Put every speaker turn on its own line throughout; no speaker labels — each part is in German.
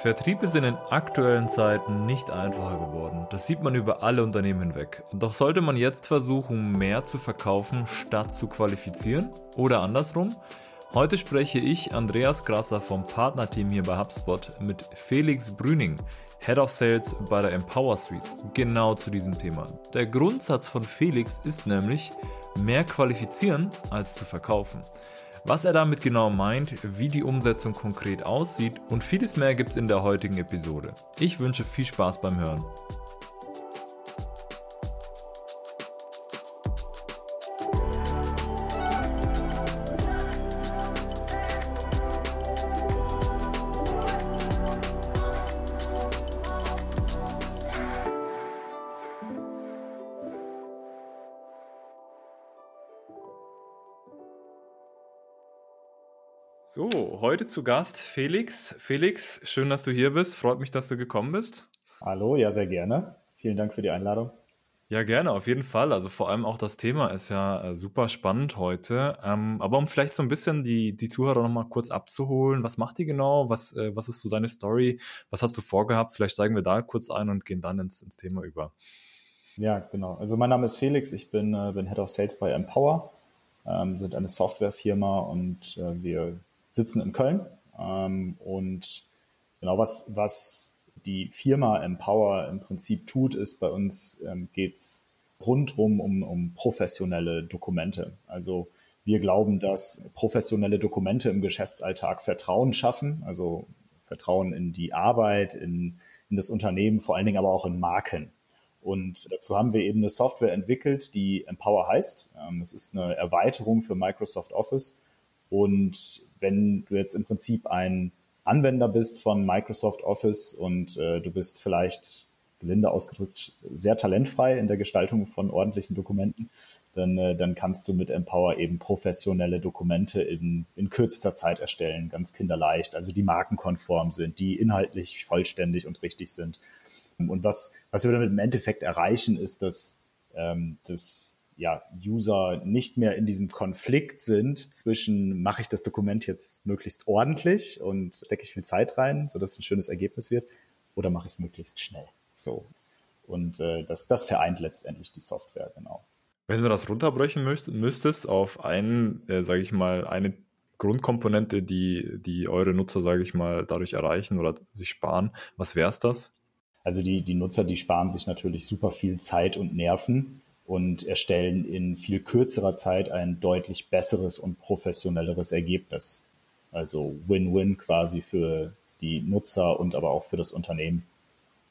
Vertrieb ist in den aktuellen Zeiten nicht einfacher geworden. Das sieht man über alle Unternehmen hinweg. Doch sollte man jetzt versuchen, mehr zu verkaufen, statt zu qualifizieren? Oder andersrum? Heute spreche ich, Andreas Grasser vom Partnerteam hier bei HubSpot, mit Felix Brüning, Head of Sales bei der Empower Suite, genau zu diesem Thema. Der Grundsatz von Felix ist nämlich, mehr qualifizieren als zu verkaufen. Was er damit genau meint, wie die Umsetzung konkret aussieht und vieles mehr gibt es in der heutigen Episode. Ich wünsche viel Spaß beim Hören. So, heute zu Gast Felix. Felix, schön, dass du hier bist. Freut mich, dass du gekommen bist.
Hallo, ja, sehr gerne. Vielen Dank für die Einladung.
Ja, gerne, auf jeden Fall. Also vor allem auch das Thema ist ja äh, super spannend heute. Ähm, aber um vielleicht so ein bisschen die, die Zuhörer nochmal kurz abzuholen, was macht ihr genau? Was, äh, was ist so deine Story? Was hast du vorgehabt? Vielleicht steigen wir da kurz ein und gehen dann ins, ins Thema über.
Ja, genau. Also mein Name ist Felix, ich bin, äh, bin Head of Sales bei Empower, ähm, sind eine Softwarefirma und wir sitzen in Köln. Ähm, und genau was, was die Firma Empower im Prinzip tut, ist bei uns ähm, geht's rundrum um, um professionelle Dokumente. Also wir glauben, dass professionelle Dokumente im Geschäftsalltag Vertrauen schaffen, also Vertrauen in die Arbeit, in, in das Unternehmen, vor allen Dingen aber auch in Marken. Und dazu haben wir eben eine Software entwickelt, die Empower heißt. Ähm, es ist eine Erweiterung für Microsoft Office und wenn du jetzt im Prinzip ein Anwender bist von Microsoft Office und äh, du bist vielleicht gelinde ausgedrückt sehr talentfrei in der Gestaltung von ordentlichen Dokumenten, dann, äh, dann kannst du mit Empower eben professionelle Dokumente in, in kürzester Zeit erstellen, ganz kinderleicht, also die markenkonform sind, die inhaltlich vollständig und richtig sind. Und was, was wir damit im Endeffekt erreichen, ist, dass ähm, das ja, User nicht mehr in diesem Konflikt sind zwischen, mache ich das Dokument jetzt möglichst ordentlich und stecke ich viel Zeit rein, sodass es ein schönes Ergebnis wird, oder mache ich es möglichst schnell. So. Und äh, das, das vereint letztendlich die Software, genau.
Wenn du das runterbrechen müsstest auf einen, äh, sage ich mal, eine Grundkomponente, die, die eure Nutzer, sage ich mal, dadurch erreichen oder sich sparen, was wäre es das?
Also die, die Nutzer, die sparen sich natürlich super viel Zeit und Nerven und erstellen in viel kürzerer Zeit ein deutlich besseres und professionelleres Ergebnis. Also Win-Win quasi für die Nutzer und aber auch für das Unternehmen.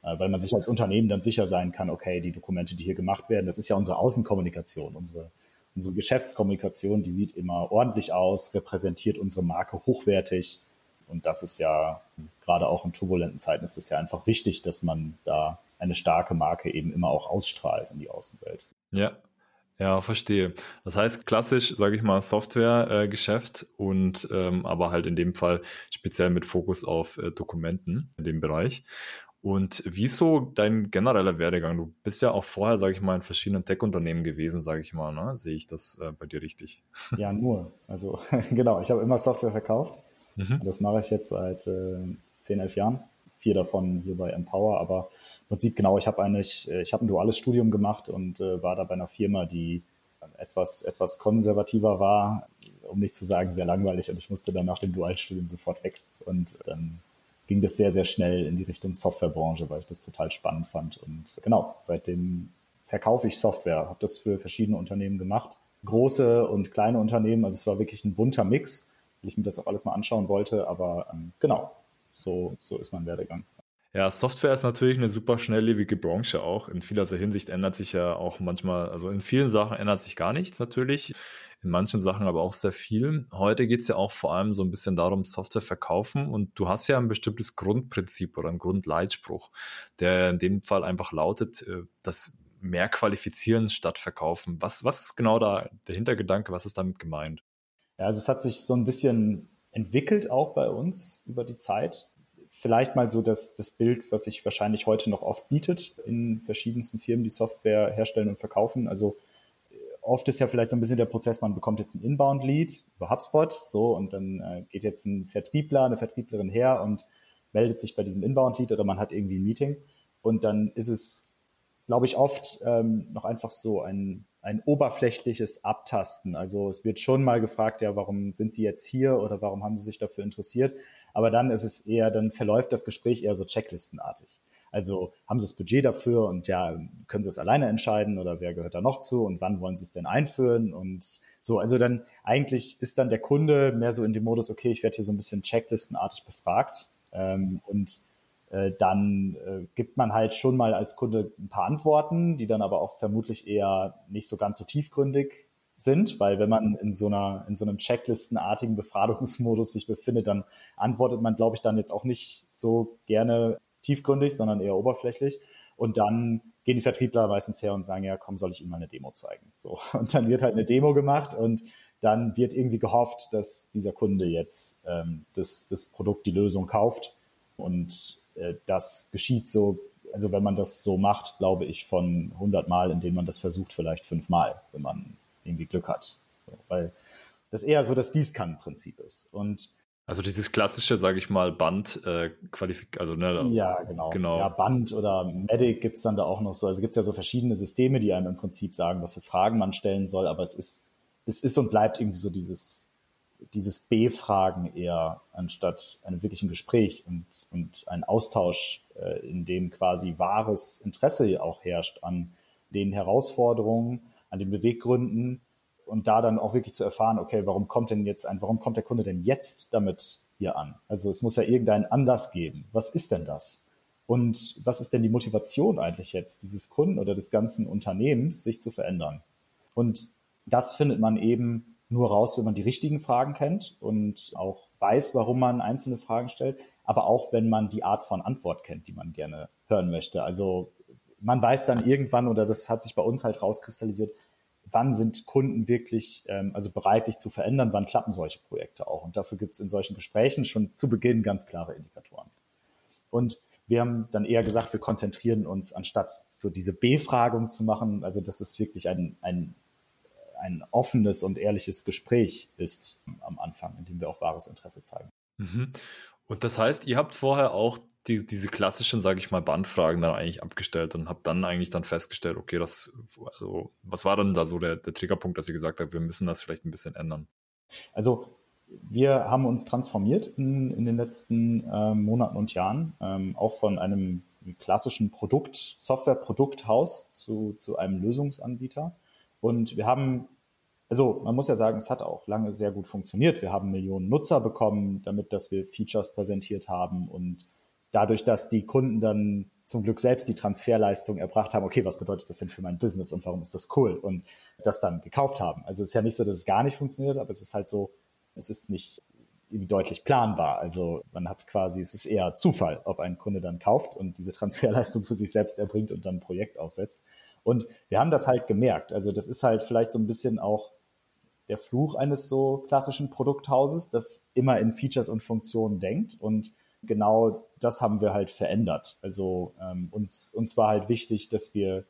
Äh, weil man sich als Unternehmen dann sicher sein kann, okay, die Dokumente, die hier gemacht werden, das ist ja unsere Außenkommunikation, unsere, unsere Geschäftskommunikation, die sieht immer ordentlich aus, repräsentiert unsere Marke hochwertig. Und das ist ja, gerade auch in turbulenten Zeiten ist es ja einfach wichtig, dass man da eine starke Marke eben immer auch ausstrahlt in die Außenwelt.
Ja, ja, verstehe. Das heißt klassisch, sage ich mal, Softwaregeschäft äh, und ähm, aber halt in dem Fall speziell mit Fokus auf äh, Dokumenten in dem Bereich. Und wieso dein genereller Werdegang? Du bist ja auch vorher, sage ich mal, in verschiedenen Tech-Unternehmen gewesen, sage ich mal. Ne? Sehe ich das äh, bei dir richtig?
Ja, nur. Also genau, ich habe immer Software verkauft. Mhm. Das mache ich jetzt seit äh, 10, 11 Jahren. Vier davon hier bei Empower, aber Prinzip genau, ich habe eigentlich, äh, ich habe ein duales Studium gemacht und äh, war da bei einer Firma, die etwas, etwas konservativer war, um nicht zu sagen sehr langweilig. Und ich musste dann nach dem Dualstudium sofort weg. Und dann ging das sehr, sehr schnell in die Richtung Softwarebranche, weil ich das total spannend fand. Und genau, seitdem verkaufe ich Software, habe das für verschiedene Unternehmen gemacht, große und kleine Unternehmen, also es war wirklich ein bunter Mix, weil ich mir das auch alles mal anschauen wollte, aber ähm, genau, so, so ist mein Werdegang.
Ja, Software ist natürlich eine super schnelllebige Branche auch. In vielerlei Hinsicht ändert sich ja auch manchmal, also in vielen Sachen ändert sich gar nichts natürlich, in manchen Sachen aber auch sehr viel. Heute geht's ja auch vor allem so ein bisschen darum, Software verkaufen und du hast ja ein bestimmtes Grundprinzip oder einen Grundleitspruch, der in dem Fall einfach lautet, äh, dass mehr qualifizieren statt verkaufen. Was, was ist genau da der Hintergedanke? Was ist damit gemeint?
Ja, also es hat sich so ein bisschen entwickelt auch bei uns über die Zeit vielleicht mal so das, das Bild, was sich wahrscheinlich heute noch oft bietet in verschiedensten Firmen, die Software herstellen und verkaufen. Also äh, oft ist ja vielleicht so ein bisschen der Prozess, man bekommt jetzt ein Inbound-Lead über HubSpot, so, und dann äh, geht jetzt ein Vertriebler, eine Vertrieblerin her und meldet sich bei diesem Inbound-Lead oder man hat irgendwie ein Meeting und dann ist es, glaube ich, oft ähm, noch einfach so ein, ein oberflächliches Abtasten. Also es wird schon mal gefragt, ja, warum sind Sie jetzt hier oder warum haben Sie sich dafür interessiert? Aber dann ist es eher, dann verläuft das Gespräch eher so checklistenartig. Also haben Sie das Budget dafür und ja, können Sie es alleine entscheiden oder wer gehört da noch zu und wann wollen Sie es denn einführen und so. Also dann eigentlich ist dann der Kunde mehr so in dem Modus, okay, ich werde hier so ein bisschen checklistenartig befragt ähm, und äh, dann äh, gibt man halt schon mal als Kunde ein paar Antworten, die dann aber auch vermutlich eher nicht so ganz so tiefgründig sind, weil wenn man in so einer, in so einem checklistenartigen Befragungsmodus sich befindet, dann antwortet man, glaube ich, dann jetzt auch nicht so gerne tiefgründig, sondern eher oberflächlich. Und dann gehen die Vertriebler meistens her und sagen, ja, komm, soll ich Ihnen mal eine Demo zeigen? So. Und dann wird halt eine Demo gemacht und dann wird irgendwie gehofft, dass dieser Kunde jetzt ähm, das, das Produkt, die Lösung kauft. Und das geschieht so, also wenn man das so macht, glaube ich, von 100 Mal, indem man das versucht, vielleicht fünfmal, wenn man irgendwie Glück hat. Weil das eher so das Gießkannenprinzip ist. Und
also dieses klassische, sage ich mal, Band äh, Qualifik also ne,
ja genau. genau. Ja, Band oder Medic gibt's dann da auch noch so. Also gibt's ja so verschiedene Systeme, die einem im Prinzip sagen, was für Fragen man stellen soll, aber es ist, es ist und bleibt irgendwie so dieses, dieses B-Fragen eher, anstatt einem wirklichen Gespräch und, und ein Austausch, äh, in dem quasi wahres Interesse auch herrscht an den Herausforderungen, an den Beweggründen und da dann auch wirklich zu erfahren, okay, warum kommt denn jetzt ein, warum kommt der Kunde denn jetzt damit hier an? Also es muss ja irgendeinen Anlass geben. Was ist denn das? Und was ist denn die Motivation eigentlich jetzt dieses Kunden oder des ganzen Unternehmens, sich zu verändern? Und das findet man eben nur raus, wenn man die richtigen Fragen kennt und auch weiß, warum man einzelne Fragen stellt, aber auch wenn man die Art von Antwort kennt, die man gerne hören möchte. Also man weiß dann irgendwann, oder das hat sich bei uns halt rauskristallisiert, wann sind Kunden wirklich ähm, also bereit, sich zu verändern, wann klappen solche Projekte auch. Und dafür gibt es in solchen Gesprächen schon zu Beginn ganz klare Indikatoren. Und wir haben dann eher gesagt, wir konzentrieren uns, anstatt so diese Befragung zu machen, also dass es wirklich ein, ein, ein offenes und ehrliches Gespräch ist am Anfang, in dem wir auch wahres Interesse zeigen.
Mhm. Und das heißt, ihr habt vorher auch die, diese klassischen, sage ich mal, Bandfragen dann eigentlich abgestellt und habe dann eigentlich dann festgestellt, okay, das, also was war dann da so der, der Triggerpunkt, dass ihr gesagt habt, wir müssen das vielleicht ein bisschen ändern?
Also wir haben uns transformiert in, in den letzten äh, Monaten und Jahren, ähm, auch von einem klassischen Produkt, Software-Produkthaus zu, zu einem Lösungsanbieter. Und wir haben, also man muss ja sagen, es hat auch lange sehr gut funktioniert. Wir haben Millionen Nutzer bekommen, damit, dass wir Features präsentiert haben und dadurch, dass die Kunden dann zum Glück selbst die Transferleistung erbracht haben, okay, was bedeutet das denn für mein Business und warum ist das cool und das dann gekauft haben. Also es ist ja nicht so, dass es gar nicht funktioniert, aber es ist halt so, es ist nicht deutlich planbar. Also man hat quasi, es ist eher Zufall, ob ein Kunde dann kauft und diese Transferleistung für sich selbst erbringt und dann ein Projekt aufsetzt. Und wir haben das halt gemerkt. Also das ist halt vielleicht so ein bisschen auch der Fluch eines so klassischen Produkthauses, das immer in Features und Funktionen denkt und genau das haben wir halt verändert. Also ähm, uns, uns war halt wichtig, dass wir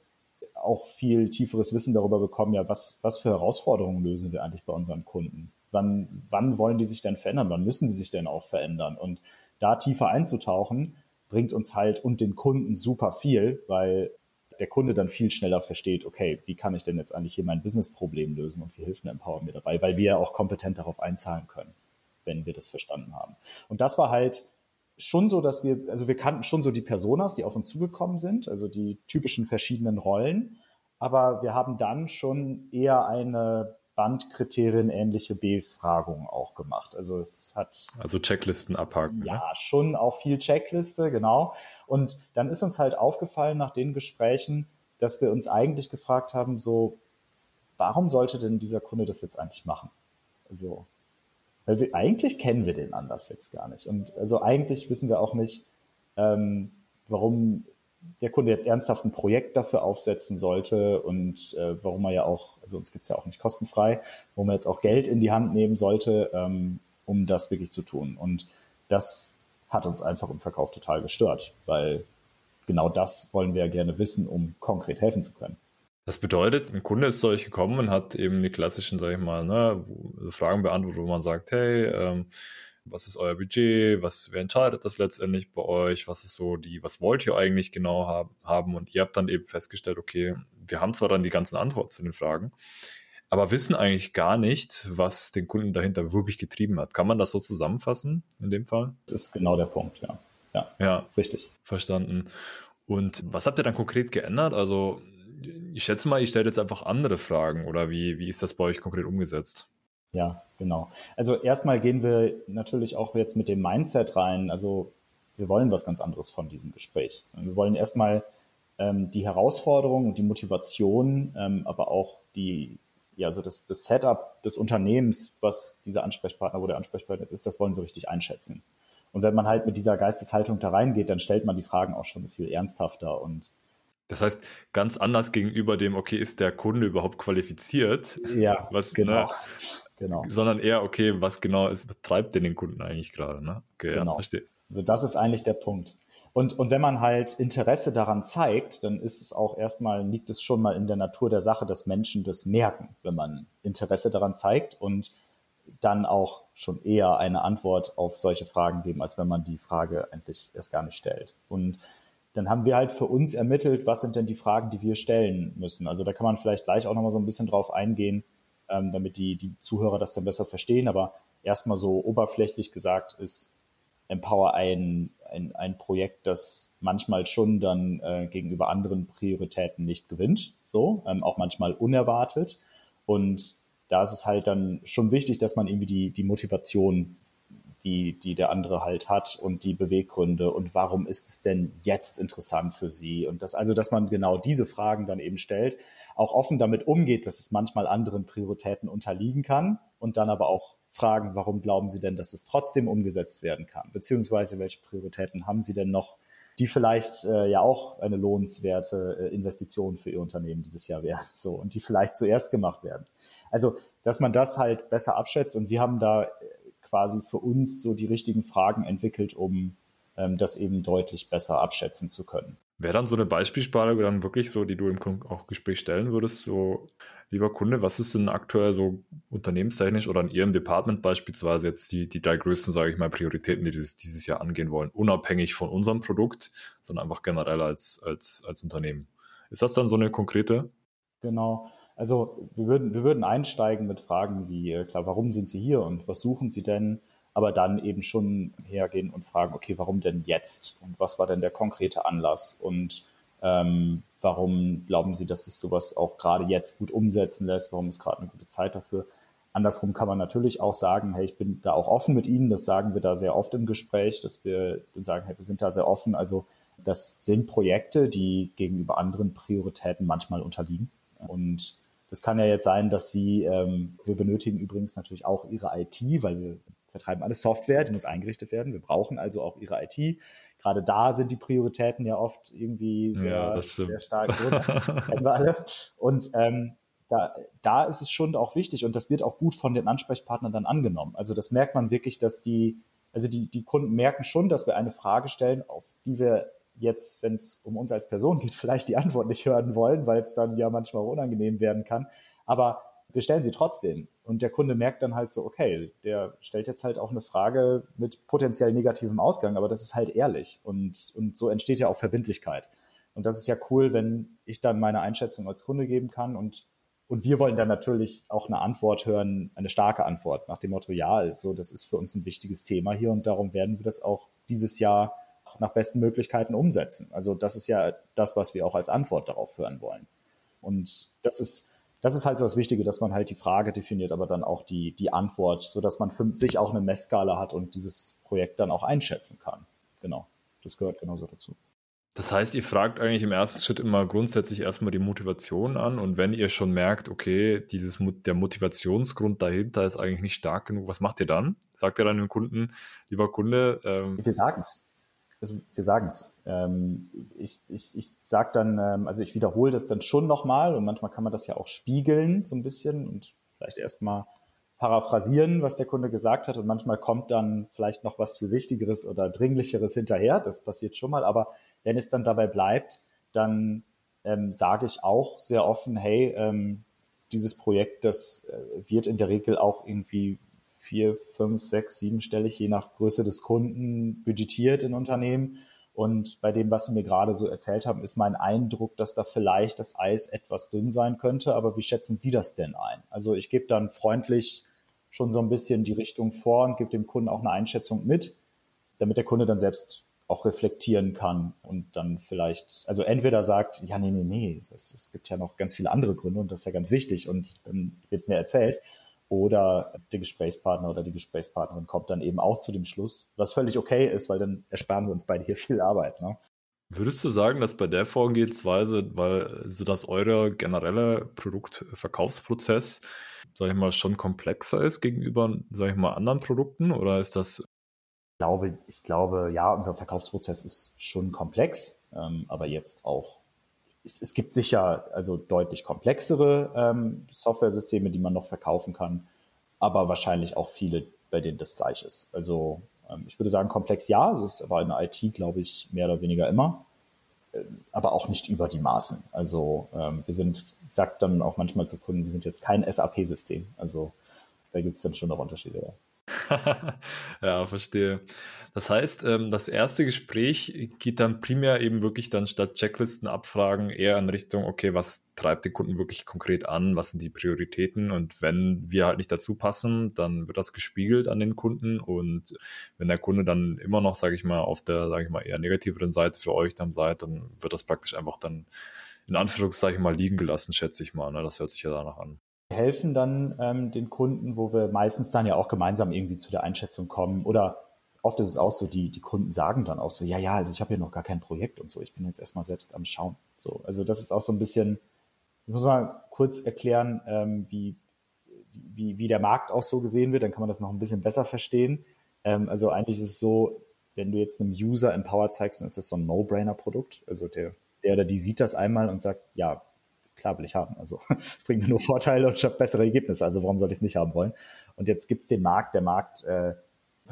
auch viel tieferes Wissen darüber bekommen, ja, was, was für Herausforderungen lösen wir eigentlich bei unseren Kunden? Wann, wann wollen die sich denn verändern? Wann müssen die sich denn auch verändern? Und da tiefer einzutauchen, bringt uns halt und den Kunden super viel, weil der Kunde dann viel schneller versteht, okay, wie kann ich denn jetzt eigentlich hier mein Businessproblem lösen und wie hilft ein Empower mir dabei, weil wir ja auch kompetent darauf einzahlen können, wenn wir das verstanden haben. Und das war halt schon so, dass wir, also wir kannten schon so die Personas, die auf uns zugekommen sind, also die typischen verschiedenen Rollen, aber wir haben dann schon eher eine Bandkriterien ähnliche Befragung auch gemacht. Also es hat
also Checklisten abhaken.
Ja, ne? schon auch viel Checkliste, genau. Und dann ist uns halt aufgefallen nach den Gesprächen, dass wir uns eigentlich gefragt haben, so warum sollte denn dieser Kunde das jetzt eigentlich machen? Also weil wir, eigentlich kennen wir den anders jetzt gar nicht. Und also eigentlich wissen wir auch nicht, ähm, warum der Kunde jetzt ernsthaft ein Projekt dafür aufsetzen sollte und äh, warum er ja auch, also uns gibt's ja auch nicht kostenfrei, warum er jetzt auch Geld in die Hand nehmen sollte, ähm, um das wirklich zu tun. Und das hat uns einfach im Verkauf total gestört, weil genau das wollen wir ja gerne wissen, um konkret helfen zu können.
Das bedeutet, ein Kunde ist zu euch gekommen und hat eben die klassischen, sag ich mal, ne, Fragen beantwortet, wo man sagt, hey, ähm, was ist euer Budget, was, wer entscheidet das letztendlich bei euch, was ist so die, was wollt ihr eigentlich genau haben und ihr habt dann eben festgestellt, okay, wir haben zwar dann die ganzen Antworten zu den Fragen, aber wissen eigentlich gar nicht, was den Kunden dahinter wirklich getrieben hat. Kann man das so zusammenfassen in dem Fall?
Das ist genau der Punkt, ja. Ja,
ja richtig. Verstanden. Und was habt ihr dann konkret geändert? Also ich schätze mal, ich stelle jetzt einfach andere Fragen oder wie, wie ist das bei euch konkret umgesetzt?
Ja, genau. Also erstmal gehen wir natürlich auch jetzt mit dem Mindset rein. Also wir wollen was ganz anderes von diesem Gespräch. Wir wollen erstmal ähm, die Herausforderung und die Motivation, ähm, aber auch die, ja, so das, das Setup des Unternehmens, was dieser Ansprechpartner, wo der Ansprechpartner jetzt ist, das wollen wir richtig einschätzen. Und wenn man halt mit dieser Geisteshaltung da reingeht, dann stellt man die Fragen auch schon viel ernsthafter und
das heißt, ganz anders gegenüber dem, okay, ist der Kunde überhaupt qualifiziert?
Ja,
was, genau. Ne, genau. Sondern eher, okay, was genau ist, was treibt denn den Kunden eigentlich gerade? Ne?
Okay, genau. ja, verstehe. Also das ist eigentlich der Punkt. Und, und wenn man halt Interesse daran zeigt, dann ist es auch erstmal, liegt es schon mal in der Natur der Sache, dass Menschen das merken, wenn man Interesse daran zeigt und dann auch schon eher eine Antwort auf solche Fragen geben, als wenn man die Frage eigentlich erst gar nicht stellt. Und dann haben wir halt für uns ermittelt, was sind denn die Fragen, die wir stellen müssen. Also da kann man vielleicht gleich auch nochmal so ein bisschen drauf eingehen, ähm, damit die, die Zuhörer das dann besser verstehen. Aber erstmal so oberflächlich gesagt ist Empower ein, ein, ein Projekt, das manchmal schon dann äh, gegenüber anderen Prioritäten nicht gewinnt, so, ähm, auch manchmal unerwartet. Und da ist es halt dann schon wichtig, dass man irgendwie die, die Motivation die, die der andere halt hat und die Beweggründe und warum ist es denn jetzt interessant für sie und das, also, dass man genau diese Fragen dann eben stellt, auch offen damit umgeht, dass es manchmal anderen Prioritäten unterliegen kann und dann aber auch fragen, warum glauben Sie denn, dass es trotzdem umgesetzt werden kann? Beziehungsweise welche Prioritäten haben Sie denn noch, die vielleicht äh, ja auch eine lohnenswerte äh, Investition für Ihr Unternehmen dieses Jahr wären, so und die vielleicht zuerst gemacht werden. Also, dass man das halt besser abschätzt und wir haben da quasi für uns so die richtigen Fragen entwickelt, um ähm, das eben deutlich besser abschätzen zu können.
Wäre dann so eine Beispielsfrage dann wirklich so, die du im auch Gespräch stellen würdest, so, lieber Kunde, was ist denn aktuell so unternehmenstechnisch oder in Ihrem Department beispielsweise jetzt die, die drei größten, sage ich mal, Prioritäten, die dieses, dieses Jahr angehen wollen, unabhängig von unserem Produkt, sondern einfach generell als, als, als Unternehmen. Ist das dann so eine konkrete?
Genau. Also wir würden, wir würden einsteigen mit Fragen wie, äh, klar, warum sind Sie hier und was suchen Sie denn? Aber dann eben schon hergehen und fragen, okay, warum denn jetzt? Und was war denn der konkrete Anlass? Und ähm, warum glauben Sie, dass sich sowas auch gerade jetzt gut umsetzen lässt? Warum ist gerade eine gute Zeit dafür? Andersrum kann man natürlich auch sagen, hey, ich bin da auch offen mit Ihnen. Das sagen wir da sehr oft im Gespräch, dass wir dann sagen, hey, wir sind da sehr offen. Also das sind Projekte, die gegenüber anderen Prioritäten manchmal unterliegen. Und das kann ja jetzt sein, dass Sie, ähm, wir benötigen übrigens natürlich auch Ihre IT, weil wir vertreiben alle Software, die muss eingerichtet werden. Wir brauchen also auch Ihre IT. Gerade da sind die Prioritäten ja oft irgendwie sehr, ja, sehr stark. kennen wir alle. Und ähm, da, da ist es schon auch wichtig und das wird auch gut von den Ansprechpartnern dann angenommen. Also das merkt man wirklich, dass die, also die, die Kunden merken schon, dass wir eine Frage stellen, auf die wir jetzt, wenn es um uns als Person geht, vielleicht die Antwort nicht hören wollen, weil es dann ja manchmal unangenehm werden kann. Aber wir stellen sie trotzdem. Und der Kunde merkt dann halt so, okay, der stellt jetzt halt auch eine Frage mit potenziell negativem Ausgang, aber das ist halt ehrlich. Und, und so entsteht ja auch Verbindlichkeit. Und das ist ja cool, wenn ich dann meine Einschätzung als Kunde geben kann und und wir wollen dann natürlich auch eine Antwort hören, eine starke Antwort nach dem Motto, ja, so, das ist für uns ein wichtiges Thema hier und darum werden wir das auch dieses Jahr nach besten Möglichkeiten umsetzen. Also das ist ja das, was wir auch als Antwort darauf hören wollen. Und das ist, das ist halt so das Wichtige, dass man halt die Frage definiert, aber dann auch die, die Antwort, so dass man für sich auch eine Messskala hat und dieses Projekt dann auch einschätzen kann. Genau. Das gehört genauso dazu.
Das heißt, ihr fragt eigentlich im ersten Schritt immer grundsätzlich erstmal die Motivation an und wenn ihr schon merkt, okay, dieses, der Motivationsgrund dahinter ist eigentlich nicht stark genug, was macht ihr dann? Sagt ihr dann dem Kunden, lieber Kunde?
Ähm, wir sagen es also wir sagen es. Ähm, ich ich, ich sage dann, ähm, also ich wiederhole das dann schon nochmal und manchmal kann man das ja auch spiegeln so ein bisschen und vielleicht erstmal paraphrasieren, was der Kunde gesagt hat und manchmal kommt dann vielleicht noch was viel Wichtigeres oder Dringlicheres hinterher. Das passiert schon mal, aber wenn es dann dabei bleibt, dann ähm, sage ich auch sehr offen, hey, ähm, dieses Projekt, das äh, wird in der Regel auch irgendwie vier, fünf, sechs, siebenstellig, je nach Größe des Kunden budgetiert in Unternehmen. Und bei dem, was Sie mir gerade so erzählt haben, ist mein Eindruck, dass da vielleicht das Eis etwas dünn sein könnte. Aber wie schätzen Sie das denn ein? Also ich gebe dann freundlich schon so ein bisschen die Richtung vor und gebe dem Kunden auch eine Einschätzung mit, damit der Kunde dann selbst auch reflektieren kann und dann vielleicht, also entweder sagt, ja, nee, nee, nee, es, gibt ja noch ganz viele andere Gründe und das ist ja ganz wichtig und dann wird mir erzählt. Oder der Gesprächspartner oder die Gesprächspartnerin kommt dann eben auch zu dem Schluss, was völlig okay ist, weil dann ersparen wir uns beide hier viel Arbeit. Ne?
Würdest du sagen, dass bei der Vorgehensweise, weil so dass eure generelle Produktverkaufsprozess, sag ich mal, schon komplexer ist gegenüber, sag ich mal, anderen Produkten oder ist das
glaube, ich glaube, ja, unser Verkaufsprozess ist schon komplex, ähm, aber jetzt auch, es, es, gibt sicher also deutlich komplexere ähm, Software-Systeme, die man noch verkaufen kann, aber wahrscheinlich auch viele, bei denen das gleich ist. Also ähm, ich würde sagen, komplex ja, das ist aber in der IT, glaube ich, mehr oder weniger immer, äh, aber auch nicht über die Maßen. Also ähm, wir sind, ich sage dann auch manchmal zu Kunden, wir sind jetzt kein SAP-System. Also da gibt es dann schon noch Unterschiede. Ja.
ja, verstehe. Das heißt, ähm, das erste Gespräch geht dann primär eben wirklich dann statt Checklisten abfragen eher in Richtung, okay, was treibt den Kunden wirklich konkret an, was sind die Prioritäten und wenn wir halt nicht dazu passen, dann wird das gespiegelt an den Kunden und wenn der Kunde dann immer noch, sage ich mal, auf der, sage ich mal, eher negativeren Seite für euch dann seid, dann wird das praktisch einfach dann in Anführungszeichen mal liegen gelassen, schätze ich mal. Ne? Das hört sich ja danach an
helfen dann ähm, den Kunden, wo wir meistens dann ja auch gemeinsam irgendwie zu der Einschätzung kommen. Oder oft ist es auch so, die, die Kunden sagen dann auch so, ja, ja, also ich habe hier noch gar kein Projekt und so, ich bin jetzt erstmal selbst am Schauen. So, also das ist auch so ein bisschen, ich muss mal kurz erklären, ähm, wie, wie, wie der Markt auch so gesehen wird, dann kann man das noch ein bisschen besser verstehen. Ähm, also eigentlich ist es so, wenn du jetzt einem User Empower zeigst, dann ist das so ein No-Brainer-Produkt. Also der, der oder die sieht das einmal und sagt, ja, klar will ich haben. Also es bringt mir nur Vorteile und schafft bessere Ergebnisse. Also warum soll ich es nicht haben wollen? Und jetzt gibt es den Markt. Der Markt, äh,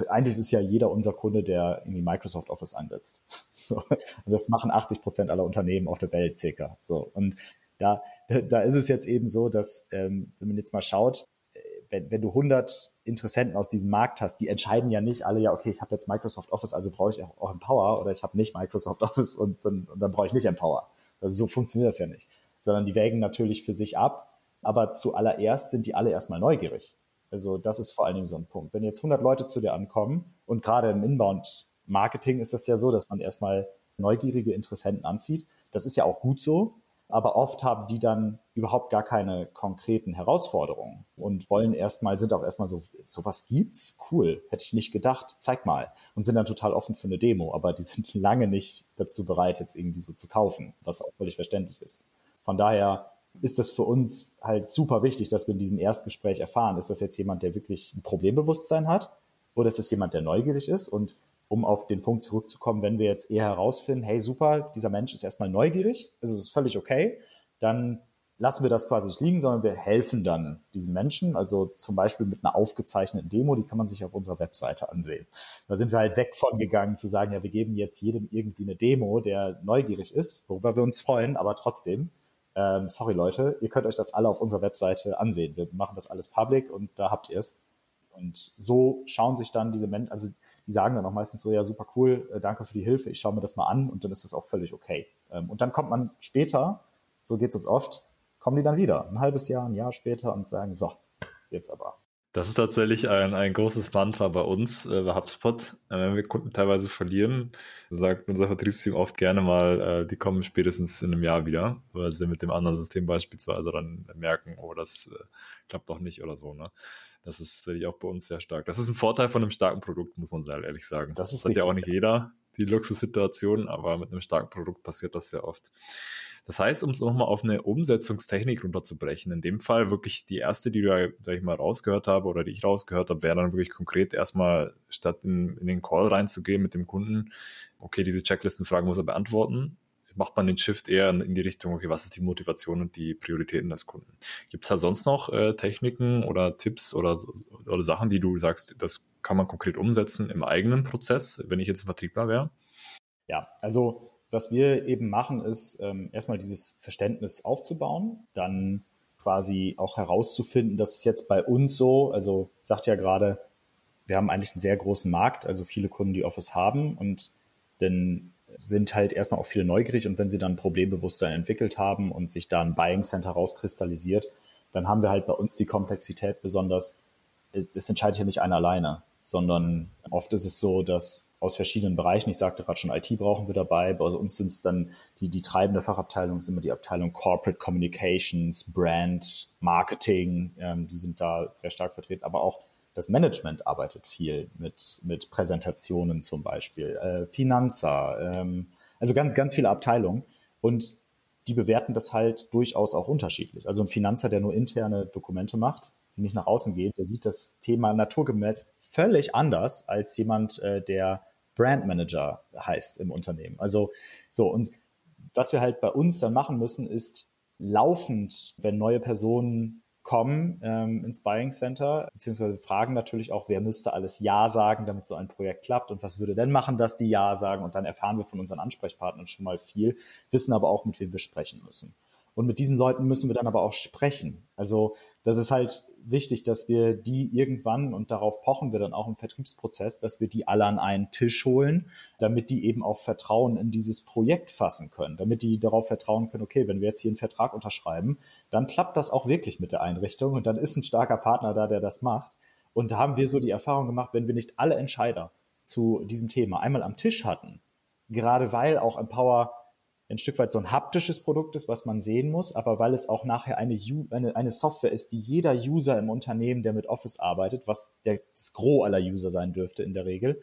eigentlich ist ja jeder unser Kunde, der irgendwie Microsoft Office einsetzt. So. Und das machen 80 Prozent aller Unternehmen auf der Welt circa. So. Und da, da ist es jetzt eben so, dass, ähm, wenn man jetzt mal schaut, äh, wenn, wenn du 100 Interessenten aus diesem Markt hast, die entscheiden ja nicht alle, ja, okay, ich habe jetzt Microsoft Office, also brauche ich auch Empower oder ich habe nicht Microsoft Office und, und, und dann brauche ich nicht Empower. Also so funktioniert das ja nicht sondern die wägen natürlich für sich ab. Aber zuallererst sind die alle erstmal neugierig. Also das ist vor allen Dingen so ein Punkt. Wenn jetzt 100 Leute zu dir ankommen und gerade im Inbound-Marketing ist das ja so, dass man erstmal neugierige Interessenten anzieht. Das ist ja auch gut so. Aber oft haben die dann überhaupt gar keine konkreten Herausforderungen und wollen erstmal, sind auch erstmal so, sowas gibt's? Cool. Hätte ich nicht gedacht. Zeig mal. Und sind dann total offen für eine Demo. Aber die sind lange nicht dazu bereit, jetzt irgendwie so zu kaufen, was auch völlig verständlich ist. Von daher ist das für uns halt super wichtig, dass wir in diesem Erstgespräch erfahren, ist das jetzt jemand, der wirklich ein Problembewusstsein hat oder ist es jemand, der neugierig ist? Und um auf den Punkt zurückzukommen, wenn wir jetzt eher herausfinden, hey super, dieser Mensch ist erstmal neugierig, es ist völlig okay, dann lassen wir das quasi nicht liegen, sondern wir helfen dann diesem Menschen, also zum Beispiel mit einer aufgezeichneten Demo, die kann man sich auf unserer Webseite ansehen. Da sind wir halt weg von gegangen zu sagen, ja, wir geben jetzt jedem irgendwie eine Demo, der neugierig ist, worüber wir uns freuen, aber trotzdem ähm, sorry Leute, ihr könnt euch das alle auf unserer Webseite ansehen. Wir machen das alles public und da habt ihr es. Und so schauen sich dann diese Menschen, also die sagen dann auch meistens so, ja, super cool, äh, danke für die Hilfe, ich schaue mir das mal an und dann ist das auch völlig okay. Ähm, und dann kommt man später, so geht's uns oft, kommen die dann wieder, ein halbes Jahr, ein Jahr später und sagen, so, jetzt aber.
Das ist tatsächlich ein, ein großes Mantra bei uns, äh, bei HubSpot. Äh, wenn wir Kunden teilweise verlieren, sagt unser Vertriebsteam oft gerne mal, äh, die kommen spätestens in einem Jahr wieder, weil sie mit dem anderen System beispielsweise dann merken, oh, das äh, klappt doch nicht oder so. Ne? Das ist natürlich auch bei uns sehr stark. Das ist ein Vorteil von einem starken Produkt, muss man sehr ehrlich sagen. Das, das hat ja auch nicht jeder, die Luxussituation, aber mit einem starken Produkt passiert das sehr oft. Das heißt, um es nochmal auf eine Umsetzungstechnik runterzubrechen, in dem Fall wirklich die erste, die du, sag ich mal, rausgehört habe oder die ich rausgehört habe, wäre dann wirklich konkret erstmal, statt in, in den Call reinzugehen mit dem Kunden, okay, diese Checklistenfragen muss er beantworten, macht man den Shift eher in die Richtung, okay, was ist die Motivation und die Prioritäten des Kunden? Gibt es da sonst noch äh, Techniken oder Tipps oder, oder Sachen, die du sagst, das kann man konkret umsetzen im eigenen Prozess, wenn ich jetzt Vertriebler wäre?
Ja, also was wir eben machen, ist ähm, erstmal dieses Verständnis aufzubauen, dann quasi auch herauszufinden, dass es jetzt bei uns so, also sagt ja gerade, wir haben eigentlich einen sehr großen Markt, also viele Kunden, die Office haben und dann sind halt erstmal auch viele neugierig und wenn sie dann Problembewusstsein entwickelt haben und sich da ein Buying Center rauskristallisiert, dann haben wir halt bei uns die Komplexität besonders, das entscheidet ja nicht einer alleine, sondern oft ist es so, dass aus verschiedenen Bereichen, ich sagte gerade schon, IT brauchen wir dabei, bei uns sind es dann die, die treibende Fachabteilung, sind immer die Abteilung Corporate Communications, Brand, Marketing, ähm, die sind da sehr stark vertreten, aber auch das Management arbeitet viel mit, mit Präsentationen zum Beispiel, äh, Finanzer, ähm, also ganz, ganz viele Abteilungen. Und die bewerten das halt durchaus auch unterschiedlich. Also ein Finanzer, der nur interne Dokumente macht, nicht nach außen geht, der sieht das Thema naturgemäß völlig anders als jemand, äh, der Brandmanager heißt im Unternehmen. Also so, und was wir halt bei uns dann machen müssen, ist laufend, wenn neue Personen kommen ähm, ins Buying Center, beziehungsweise fragen natürlich auch, wer müsste alles Ja sagen, damit so ein Projekt klappt und was würde denn machen, dass die Ja sagen und dann erfahren wir von unseren Ansprechpartnern schon mal viel, wissen aber auch, mit wem wir sprechen müssen. Und mit diesen Leuten müssen wir dann aber auch sprechen. Also das ist halt wichtig, dass wir die irgendwann, und darauf pochen wir dann auch im Vertriebsprozess, dass wir die alle an einen Tisch holen, damit die eben auch Vertrauen in dieses Projekt fassen können, damit die darauf vertrauen können, okay, wenn wir jetzt hier einen Vertrag unterschreiben, dann klappt das auch wirklich mit der Einrichtung und dann ist ein starker Partner da, der das macht. Und da haben wir so die Erfahrung gemacht, wenn wir nicht alle Entscheider zu diesem Thema einmal am Tisch hatten, gerade weil auch Empower ein Stück weit so ein haptisches Produkt ist, was man sehen muss, aber weil es auch nachher eine, eine, eine Software ist, die jeder User im Unternehmen, der mit Office arbeitet, was der, das Gros aller User sein dürfte in der Regel,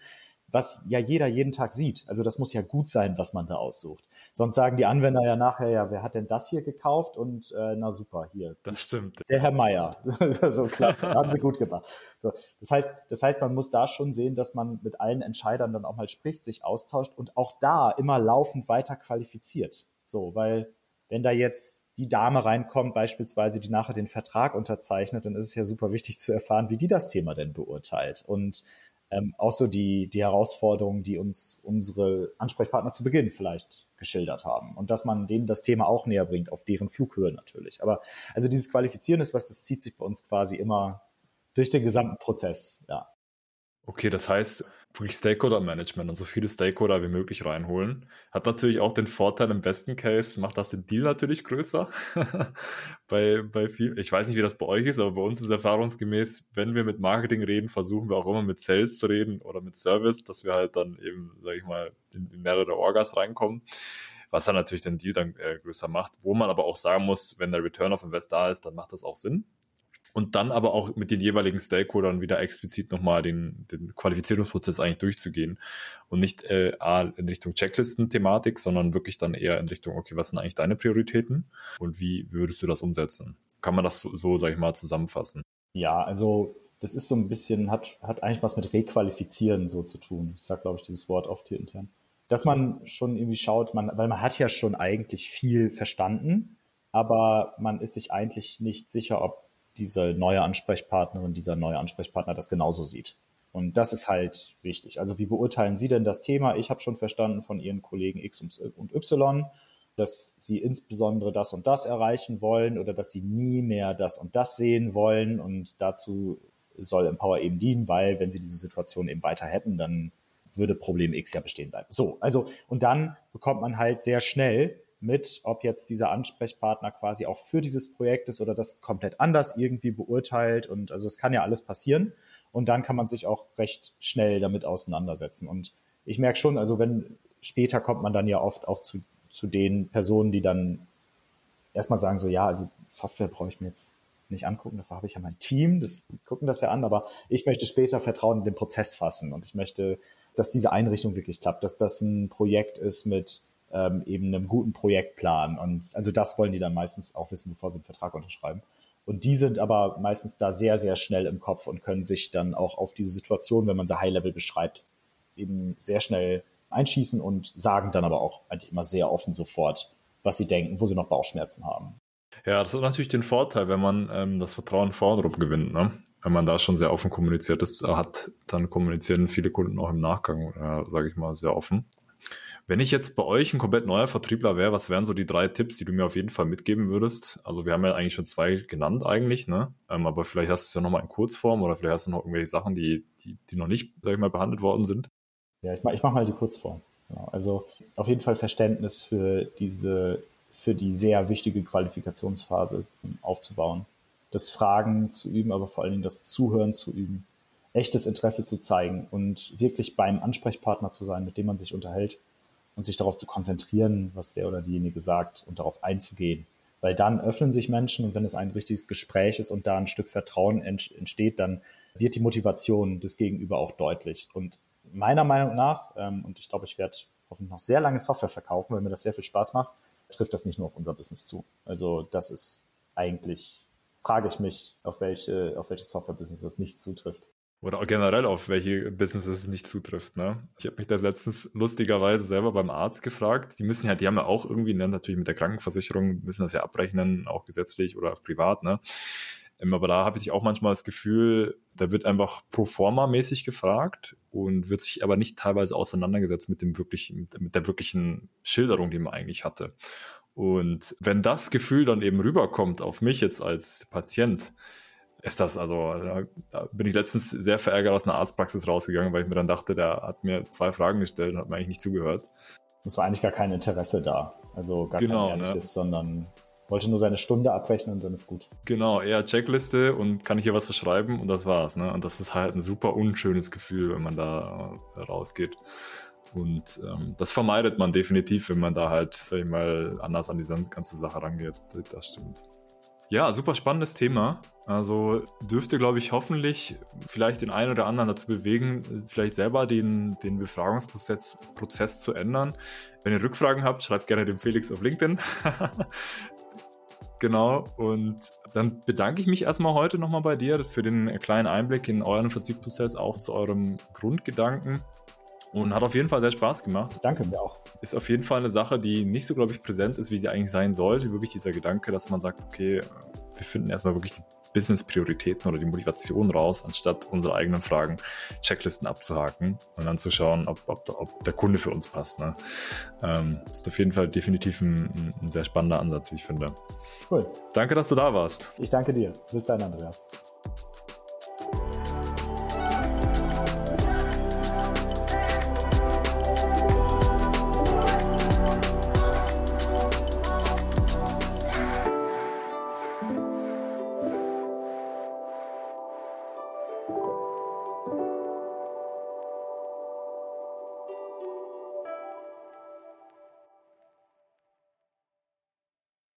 was ja jeder jeden Tag sieht. Also das muss ja gut sein, was man da aussucht. Sonst sagen die Anwender ja nachher, ja, wer hat denn das hier gekauft? Und äh, na super, hier.
Das stimmt.
Der Herr Meier. so klasse, haben sie gut gemacht. So, das heißt, das heißt, man muss da schon sehen, dass man mit allen Entscheidern dann auch mal spricht, sich austauscht und auch da immer laufend weiter qualifiziert. So, weil wenn da jetzt die Dame reinkommt, beispielsweise, die nachher den Vertrag unterzeichnet, dann ist es ja super wichtig zu erfahren, wie die das Thema denn beurteilt. Und ähm, auch so die, die Herausforderungen, die uns unsere Ansprechpartner zu Beginn vielleicht geschildert haben. Und dass man denen das Thema auch näher bringt, auf deren Flughöhe natürlich. Aber also dieses Qualifizieren ist was, das zieht sich bei uns quasi immer durch den gesamten Prozess, ja.
Okay, das heißt, wirklich Stakeholder-Management und so viele Stakeholder wie möglich reinholen. Hat natürlich auch den Vorteil im besten Case, macht das den Deal natürlich größer. bei, bei viel, ich weiß nicht, wie das bei euch ist, aber bei uns ist erfahrungsgemäß, wenn wir mit Marketing reden, versuchen wir auch immer mit Sales zu reden oder mit Service, dass wir halt dann eben, sag ich mal, in, mehrere Orgas reinkommen was dann natürlich den Deal dann äh, größer macht, wo man aber auch sagen muss, wenn der Return of Invest da ist, dann macht das auch Sinn und dann aber auch mit den jeweiligen Stakeholdern wieder explizit nochmal den, den Qualifizierungsprozess eigentlich durchzugehen und nicht äh, in Richtung Checklisten-Thematik, sondern wirklich dann eher in Richtung, okay, was sind eigentlich deine Prioritäten und wie würdest du das umsetzen? Kann man das so, so sage ich mal, zusammenfassen?
Ja, also das ist so ein bisschen, hat, hat eigentlich was mit Requalifizieren so zu tun. Ich sage, glaube ich, dieses Wort oft hier intern. Dass man schon irgendwie schaut, man, weil man hat ja schon eigentlich viel verstanden, aber man ist sich eigentlich nicht sicher, ob diese neue Ansprechpartnerin, dieser neue Ansprechpartner das genauso sieht. Und das ist halt wichtig. Also wie beurteilen Sie denn das Thema? Ich habe schon verstanden von Ihren Kollegen X und Y, dass Sie insbesondere das und das erreichen wollen oder dass Sie nie mehr das und das sehen wollen. Und dazu soll Empower eben dienen, weil wenn Sie diese Situation eben weiter hätten, dann würde Problem X ja bestehen bleiben. So, also und dann bekommt man halt sehr schnell mit, ob jetzt dieser Ansprechpartner quasi auch für dieses Projekt ist oder das komplett anders irgendwie beurteilt. Und also es kann ja alles passieren. Und dann kann man sich auch recht schnell damit auseinandersetzen. Und ich merke schon, also wenn später kommt man dann ja oft auch zu, zu den Personen, die dann erstmal sagen so, ja, also Software brauche ich mir jetzt nicht angucken, dafür habe ich ja mein Team, das, die gucken das ja an, aber ich möchte später Vertrauen in den Prozess fassen und ich möchte, dass diese Einrichtung wirklich klappt, dass das ein Projekt ist mit ähm, eben einem guten Projektplan. Und also das wollen die dann meistens auch wissen, bevor sie einen Vertrag unterschreiben. Und die sind aber meistens da sehr, sehr schnell im Kopf und können sich dann auch auf diese Situation, wenn man sie High-Level beschreibt, eben sehr schnell einschießen und sagen dann aber auch eigentlich immer sehr offen sofort, was sie denken, wo sie noch Bauchschmerzen haben.
Ja, das hat natürlich den Vorteil, wenn man ähm, das Vertrauen vornherum gewinnt. Ne? Wenn man da schon sehr offen kommuniziert ist, hat, dann kommunizieren viele Kunden auch im Nachgang, äh, sage ich mal, sehr offen. Wenn ich jetzt bei euch ein komplett neuer Vertriebler wäre, was wären so die drei Tipps, die du mir auf jeden Fall mitgeben würdest? Also wir haben ja eigentlich schon zwei genannt eigentlich, ne? Ähm, aber vielleicht hast du es ja nochmal in Kurzform oder vielleicht hast du noch irgendwelche Sachen, die, die, die noch nicht, sag ich mal, behandelt worden sind.
Ja, ich mache ich mach mal die Kurzform. Genau. Also auf jeden Fall Verständnis für diese, für die sehr wichtige Qualifikationsphase aufzubauen. Das Fragen zu üben, aber vor allen Dingen das Zuhören zu üben. Echtes Interesse zu zeigen und wirklich beim Ansprechpartner zu sein, mit dem man sich unterhält und sich darauf zu konzentrieren, was der oder diejenige sagt und darauf einzugehen. Weil dann öffnen sich Menschen und wenn es ein richtiges Gespräch ist und da ein Stück Vertrauen entsteht, dann wird die Motivation des Gegenüber auch deutlich. Und meiner Meinung nach, ähm, und ich glaube, ich werde hoffentlich noch sehr lange Software verkaufen, weil mir das sehr viel Spaß macht, trifft das nicht nur auf unser Business zu. Also das ist eigentlich, frage ich mich, auf welche, auf welches Software-Business das nicht zutrifft.
Oder generell auf welche Businesses es nicht zutrifft. Ne? Ich habe mich da letztens lustigerweise selber beim Arzt gefragt. Die müssen ja, die haben ja auch irgendwie, ne, natürlich mit der Krankenversicherung, müssen das ja abrechnen, auch gesetzlich oder privat. Ne? Ähm, aber da habe ich auch manchmal das Gefühl, da wird einfach pro forma mäßig gefragt und wird sich aber nicht teilweise auseinandergesetzt mit dem wirklichen, mit der wirklichen Schilderung, die man eigentlich hatte. Und wenn das Gefühl dann eben rüberkommt auf mich jetzt als Patient, ist das, also da, da, bin ich letztens sehr verärgert aus einer Arztpraxis rausgegangen, weil ich mir dann dachte, der hat mir zwei Fragen gestellt und hat mir eigentlich nicht zugehört.
Es war eigentlich gar kein Interesse da. Also gar genau, kein ehrliches, ne? sondern wollte nur seine Stunde abrechnen und dann ist gut.
Genau, eher Checkliste und kann ich hier was verschreiben und das war's. Ne? Und das ist halt ein super unschönes Gefühl, wenn man da äh, rausgeht. Und ähm, das vermeidet man definitiv, wenn man da halt, sag ich mal, anders an diese ganze Sache rangeht. Das stimmt. Ja, super spannendes Thema. Also dürfte, glaube ich, hoffentlich vielleicht den einen oder anderen dazu bewegen, vielleicht selber den, den Befragungsprozess Prozess zu ändern. Wenn ihr Rückfragen habt, schreibt gerne dem Felix auf LinkedIn. genau. Und dann bedanke ich mich erstmal heute nochmal bei dir für den kleinen Einblick in euren Verzichtprozess, auch zu eurem Grundgedanken. Und hat auf jeden Fall sehr Spaß gemacht.
Danke mir auch.
Ist auf jeden Fall eine Sache, die nicht so, glaube ich, präsent ist, wie sie eigentlich sein sollte. Wirklich dieser Gedanke, dass man sagt, okay, wir finden erstmal wirklich die Business-Prioritäten oder die Motivation raus, anstatt unsere eigenen Fragen, Checklisten abzuhaken und dann zu schauen, ob, ob, ob der Kunde für uns passt. Ne? Ähm, ist auf jeden Fall definitiv ein, ein sehr spannender Ansatz, wie ich finde. Cool. Danke, dass du da warst.
Ich danke dir. Bis dann, Andreas.